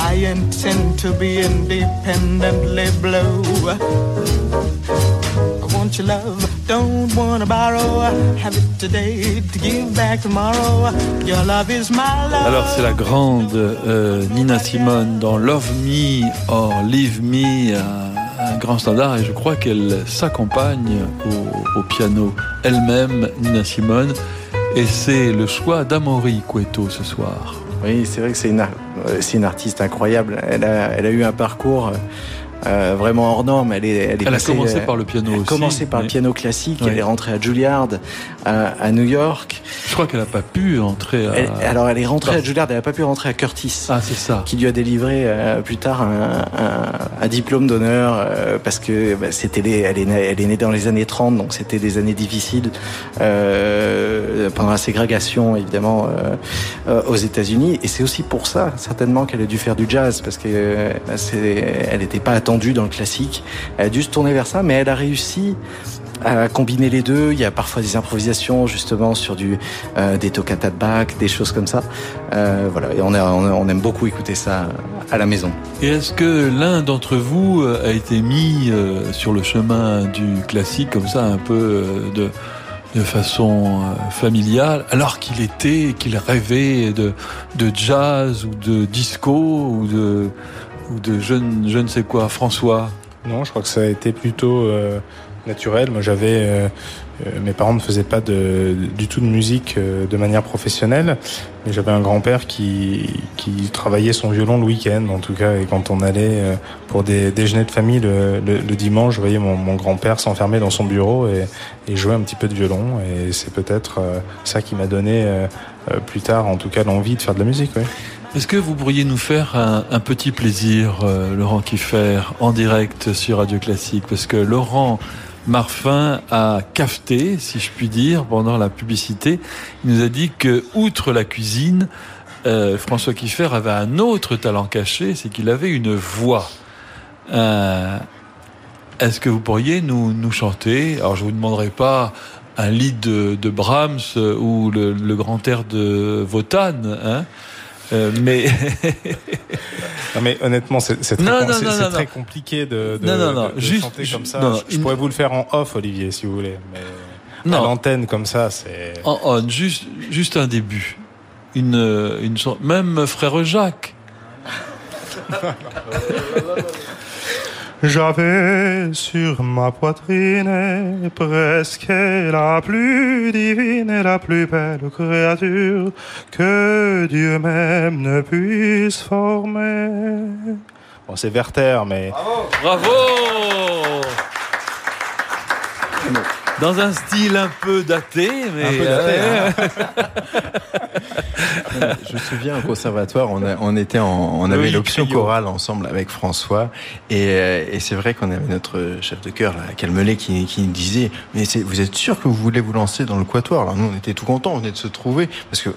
I intend to be independently blue. I want your love, don't borrow. Have it today to give back tomorrow. Your love is my love. Alors c'est la grande euh, Nina Simone dans Love Me or Leave Me, un, un grand standard, et je crois qu'elle s'accompagne au, au piano elle-même, Nina Simone, et c'est le choix d'Amaury Cueto ce soir. Oui, c'est vrai que c'est une, euh, artiste incroyable. Elle a, elle a eu un parcours euh, vraiment hors norme. Elle, est, elle, est Elle a passée, commencé euh, par le piano elle a aussi, commencé par oui. le piano classique. Oui. Elle est rentrée à Juilliard, à, à New York. Je crois qu'elle n'a pas pu entrer à... Elle- alors, elle est rentrée à Juilliard. Elle n'a pas pu rentrer à Curtis. Ah, c'est ça. Qui lui a délivré euh, plus tard un, un- un diplôme d'honneur euh, parce que bah, c'était les, elle est, née, elle est née dans les années 30, donc c'était des années difficiles euh, pendant la ségrégation évidemment euh, aux États-Unis. Et c'est aussi pour ça certainement qu'elle a dû faire du jazz parce que euh, c'est, elle n'était pas dans le classique. Elle a dû se tourner vers ça, mais elle a réussi à combiner les deux. Il y a parfois des improvisations justement sur du euh, des toccata de des choses comme ça. Euh, voilà, et on, on, aime beaucoup écouter ça à la maison. Et est-ce que l'un d'entre vous euh, a été mis sur le chemin du classique comme ça, un peu de, de façon familiale, alors qu'il était, qu'il rêvait de, de jazz ou de disco ou de, ou de je, je ne sais quoi, François? Non, je crois que ça a été plutôt euh, naturel. Moi, j'avais, euh, euh, mes parents ne faisaient pas de, du tout de musique de manière professionnelle, mais j'avais un grand-père qui, qui travaillait son violon le week-end, en tout cas, et quand on allait pour des déjeuners de famille le, dimanche, je voyais mon, grand-père s'enfermer dans son bureau et, et jouer un petit peu de violon, et c'est peut-être ça qui m'a donné plus tard, en tout cas, l'envie de faire de la musique. Est-ce que vous pourriez nous faire un, petit plaisir, euh, Laurent Kiffer, en direct sur Radio Classique? Parce que Laurent Marfin a cafeté, si je puis dire, pendant la publicité. Il nous a dit que, outre la cuisine, euh, François Kiffer avait un autre talent caché, c'est qu'il avait une voix. Euh, Est-ce que vous pourriez nous, nous chanter? Alors, je vous demanderai pas un lead de, Brahms ou le, grand air de Wotan, euh, mais Non, mais honnêtement, c'est très, Non, com- non, compliqué de, de, Non, non, non, de- de juste- chanter comme ça. non, je, je une- pourrais vous le faire en off, Olivier, si vous voulez. Mais... à l'antenne comme ça, c'est. En on, juste, juste un début. Une, une chan- même frère Jacques. J'avais sur ma poitrine presque la plus divine et la plus belle créature que Dieu même ne puisse former. Bon, c'est Werther, mais. Bravo Dans un style un peu daté, mais. Un peu daté, euh, Je me souviens au conservatoire, on, a- on était en, on avait Loïc l'option chorale ensemble avec François, et, euh, et c'est vrai qu'on avait notre chef de chœur, Calmelet, qui, qui nous disait, mais vous êtes sûr que vous voulez vous lancer dans le quatuor? Alors nous, on était tout contents, on venait de se trouver, parce que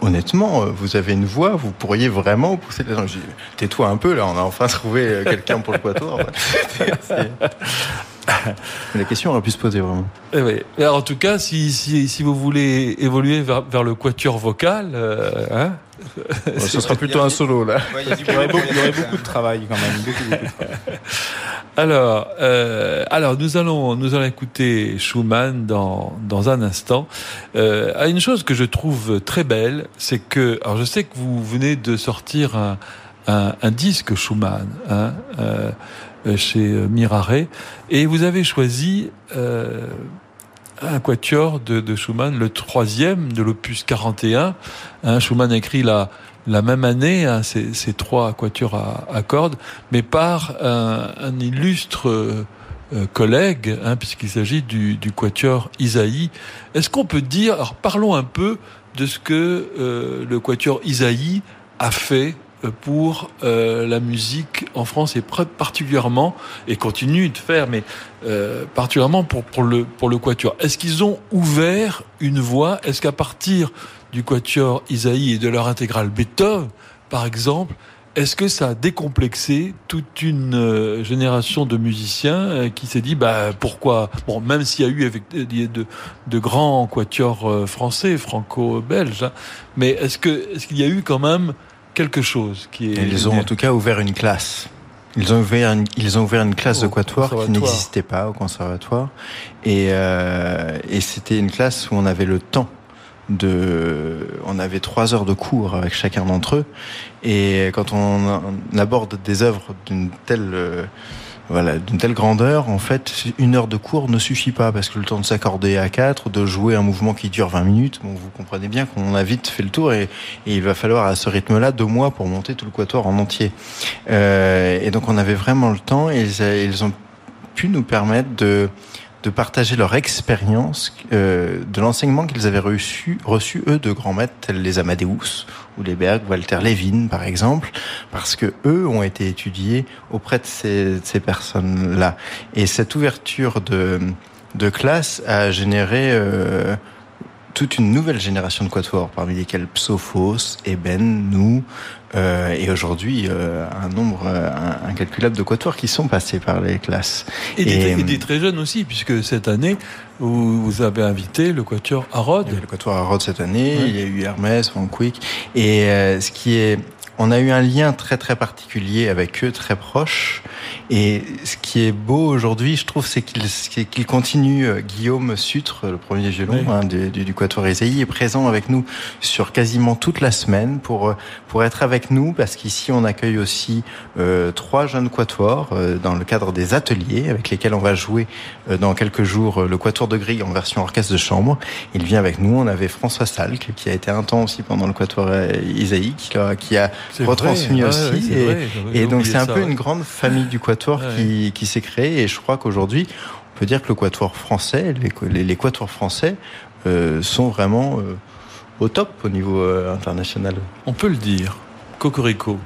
honnêtement, euh, vous avez une voix, vous pourriez vraiment pousser les gens. Je dis, tais-toi un peu, là, on a enfin trouvé quelqu'un pour le quatuor. La question aurait pu se poser vraiment. Eh oui. Alors, en tout cas, si, si, si vous voulez évoluer vers, vers le quatuor vocal, euh, hein, ce sera plutôt un solo là. Il y aurait beaucoup, il y aurait beaucoup de travail quand même. Beaucoup, beaucoup de travail. Alors, euh, alors nous allons nous allons écouter Schumann dans dans un instant. Euh, une chose que je trouve très belle, c'est que alors je sais que vous venez de sortir un un, un disque Schumann hein, euh, chez euh, Mirare et vous avez choisi euh, un quatuor de, de Schumann, le troisième de l'opus 41. Hein, Schumann écrit la, la même année hein, ces, ces trois quatuors à, à cordes, mais par un, un illustre euh, euh, collègue, hein, puisqu'il s'agit du, du quatuor Isaïe. Est-ce qu'on peut dire, alors parlons un peu de ce que euh, le quatuor Isaïe a fait euh, pour euh, la musique en France et particulièrement et continue de faire mais euh, particulièrement pour pour le pour le quatuor. Est-ce qu'ils ont ouvert une voie? Est-ce qu'à partir du quatuor Isaïe et de leur intégrale Beethoven par exemple est-ce que ça a décomplexé toute une euh, génération de musiciens euh, qui s'est dit bah pourquoi? Bon même s'il y a eu a de, de grands quatuors euh, français franco-belges hein, mais est-ce que est-ce qu'il y a eu quand même quelque chose qui est Et Ils ont en tout cas ouvert une classe. Ils ont ouvert une, ils ont ouvert une classe de quatuor qui n'existait pas au conservatoire. Et, euh, et c'était une classe où on avait le temps de, on avait trois heures de cours avec chacun d'entre eux. Et quand on, on aborde des œuvres d'une telle, euh, voilà, d'une telle grandeur, en fait, une heure de cours ne suffit pas parce que le temps de s'accorder à quatre, de jouer un mouvement qui dure 20 minutes, bon, vous comprenez bien qu'on a vite fait le tour et, il va falloir à ce rythme-là deux mois pour monter tout le quatuor en entier. Euh, et donc on avait vraiment le temps et ils ont pu nous permettre de de partager leur expérience euh, de l'enseignement qu'ils avaient reçu, reçu eux de grands maîtres tels les Amadeus ou les Berg, Walter Levin par exemple, parce que eux ont été étudiés auprès de ces, ces personnes-là. Et cette ouverture de, de classe a généré euh, toute une nouvelle génération de quatuors, parmi lesquels Psophos, Eben, nous, euh, et aujourd'hui euh, un nombre euh, incalculable de quatuors qui sont passés par les classes. Et, des, Et, et des très jeunes aussi, puisque cette année, vous, vous avez invité le quatuor avait le quatuor à Rhodes cette année, il y a eu Hermès, Van Quick. Et ce qui est, on a eu un lien très très particulier avec eux, très proche. Et ce qui est beau aujourd'hui, je trouve, c'est qu'il qu'il continue. euh, Guillaume Sutre, le premier violon Oui. hein, du, du, du quatuor Isaïe, est présent avec nous sur quasiment toute la semaine pour euh, pour être avec nous, parce qu'ici on accueille aussi euh, trois jeunes quatuors euh, dans le cadre des ateliers avec lesquels on va jouer euh, dans quelques jours euh, le quatuor de grille en version orchestre de chambre. Il vient avec nous. On avait François Salk qui a été un temps aussi pendant le quatuor Isaïe, qui a, qui a retransmis vrai, aussi. ouais, et, vrai, et donc c'est un peu une grande famille du quatuor Ouais. qui, qui s'est créée. Et je crois qu'aujourd'hui, on peut dire que le quatuor français, les, les, les quatuors français euh, sont vraiment euh, au top au niveau euh, international. On peut le dire. Cocorico.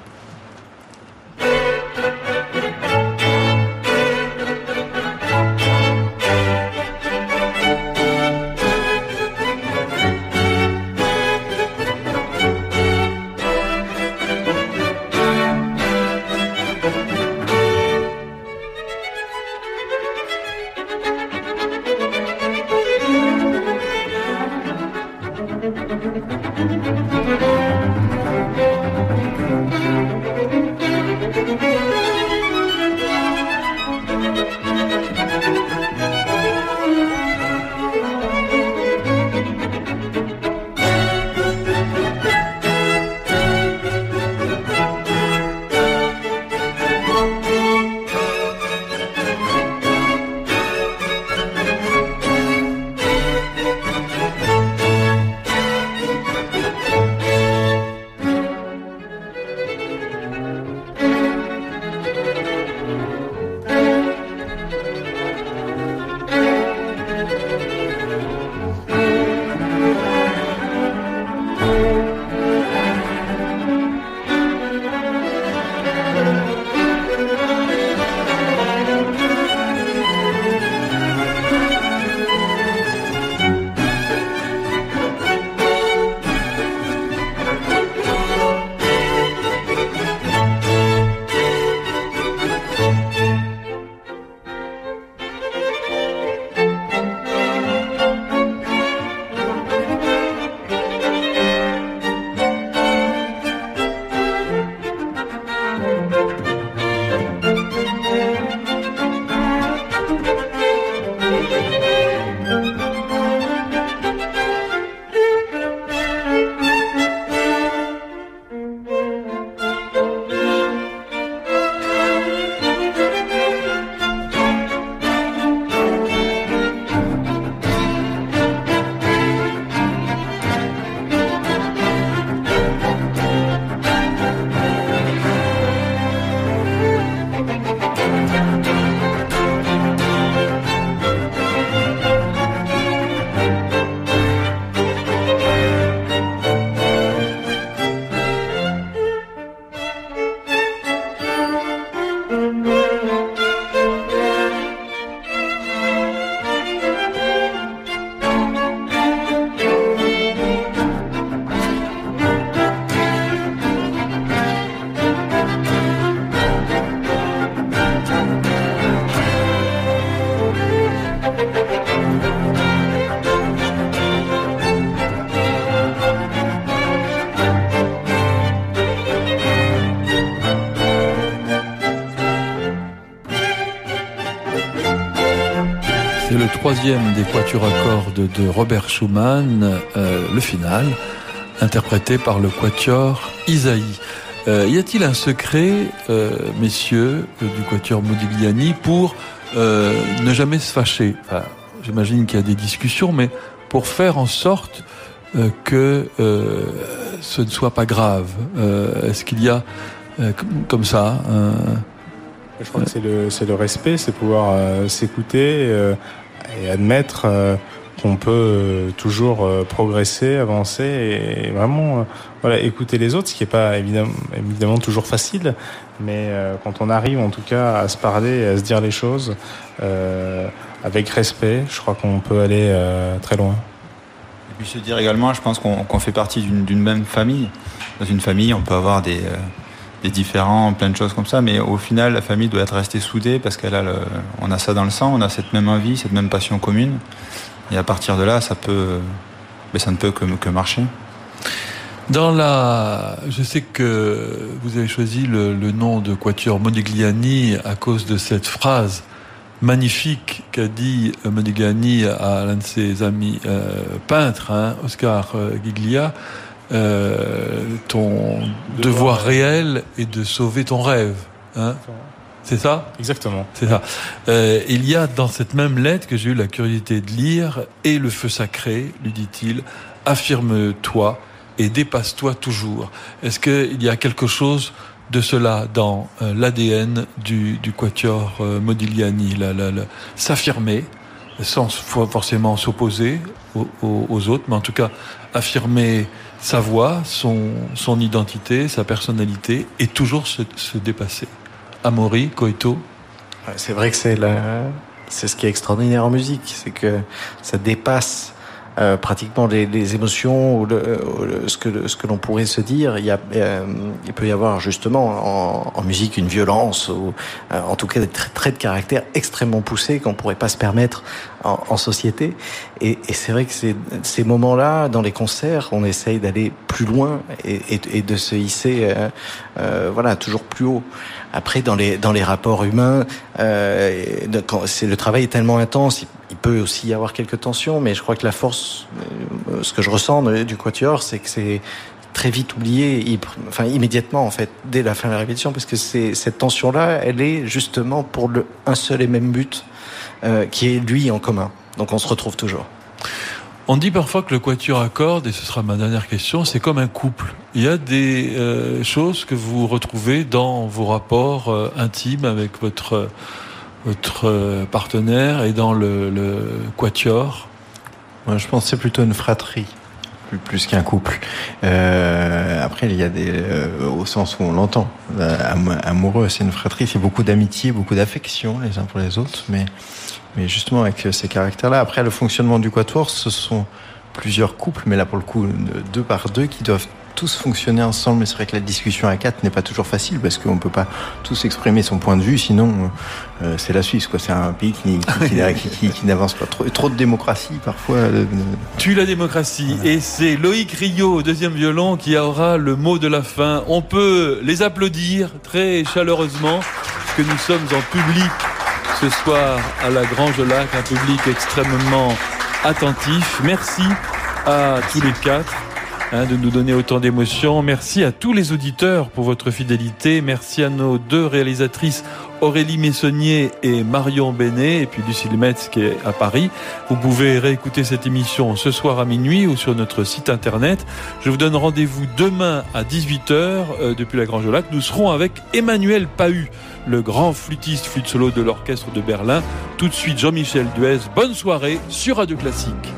Des quatuors à cordes de Robert Schumann, euh, le final, interprété par le quatuor Isaïe. Euh, y a-t-il un secret, euh, messieurs du quatuor Modigliani, pour ne jamais se fâcher? J'imagine qu'il y a des discussions, mais pour faire en sorte que ce ne soit pas grave. Est-ce qu'il y a comme ça je crois que c'est le, respect, c'est pouvoir s'écouter et admettre euh, qu'on peut toujours progresser, avancer et, vraiment voilà écouter les autres, ce qui n'est pas évidemment, évidemment toujours facile, mais quand on arrive en tout cas à se parler, à se dire les choses avec respect, je crois qu'on peut aller très loin. Et puis se dire également, je pense qu'on, fait partie d'une même famille. Dans une famille, on peut avoir des des différents, plein de choses comme ça. Mais au final, la famille doit être restée soudée parce qu'elle a le, on a ça dans le sang, on a cette même envie, cette même passion commune. Et à partir de là, ça peut, mais ça ne peut que, que marcher. Dans la, je sais que vous avez choisi le, nom de Quatuor Modigliani à cause de cette phrase magnifique qu'a dit Modigliani à l'un de ses amis euh, peintres, hein, Oscar euh, Giglia. Euh, ton devoir, réel est de sauver ton rêve. Hein c'est ça? Exactement. C'est ça. Euh, il y a dans cette même lettre que j'ai eu la curiosité de lire, et le feu sacré, lui dit-il, affirme-toi et dépasse-toi toujours. Est-ce qu'il y a quelque chose de cela dans euh, l'ADN du, du quatuor euh, Modigliani, s'affirmer sans forcément s'opposer aux, aux, autres, mais en tout cas affirmer sa voix, son, son identité, sa personnalité, et toujours se, se dépasser. Amaury, Coito C'est vrai que c'est c'est ce qui est extraordinaire en musique, c'est que ça dépasse euh, pratiquement les, les, émotions ou le, ce que ce que l'on pourrait se dire. Il, y a, euh, il peut y avoir justement en, en musique une violence ou euh, en tout cas des traits de caractère extrêmement poussés qu'on pourrait pas se permettre en, en société. Et, et c'est vrai que c'est ces moments-là dans les concerts, on essaye d'aller plus loin et, et, et, de se hisser, voilà, toujours plus haut. Après, dans les dans les rapports humains, euh, le travail est tellement intense, il, peut aussi y avoir quelques tensions, mais je crois que la force, euh, ce que je ressens du quatuor, c'est que c'est très vite oublié, enfin immédiatement en fait, dès la fin de la répétition, parce que cette tension-là, elle est justement pour un seul et même but, euh, qui est lui en commun. Donc on se retrouve toujours. On dit parfois que le quatuor à cordes, et ce sera ma dernière question, c'est comme un couple. Il y a des euh, choses que vous retrouvez dans vos rapports euh, intimes avec votre votre euh, partenaire et dans le, le quatuor? Moi, je c'est plutôt une fratrie plus, qu'un couple. Après, il y a des, au sens où on l'entend, amoureux, c'est une fratrie, c'est beaucoup d'amitié, beaucoup d'affection les uns pour les autres, mais mais justement avec ces caractères-là. Après, le fonctionnement du quatuor, ce sont plusieurs couples, mais là pour le coup, deux par deux, qui doivent tous fonctionner ensemble. Mais c'est vrai que la discussion à quatre n'est pas toujours facile parce qu'on peut pas tous exprimer son point de vue, sinon euh, c'est la Suisse, quoi. C'est un pays qui, qui, qui, n'avance pas trop. Trop de démocratie parfois. Euh, Tue la démocratie. Et c'est Loïc Rio, deuxième violon, qui aura le mot de la fin. On peut les applaudir très chaleureusement parce que nous sommes en public ce soir à la Grange Lac, un public extrêmement attentif. Merci à tous les quatre. Hein, de nous donner autant d'émotions. Merci à tous les auditeurs pour votre fidélité. Merci à nos deux réalisatrices Aurélie Messonnier et Marion Bénet, et puis Lucille Metz qui est à Paris. Vous pouvez réécouter cette émission ce soir à minuit ou sur notre site internet. Je vous donne rendez-vous demain à 18h euh, depuis la Grange Lac. Nous serons avec Emmanuel Pahu, le grand flûtiste flûte solo de l'orchestre de Berlin. Tout de suite Jean-Michel Duez. Bonne soirée sur Radio Classique.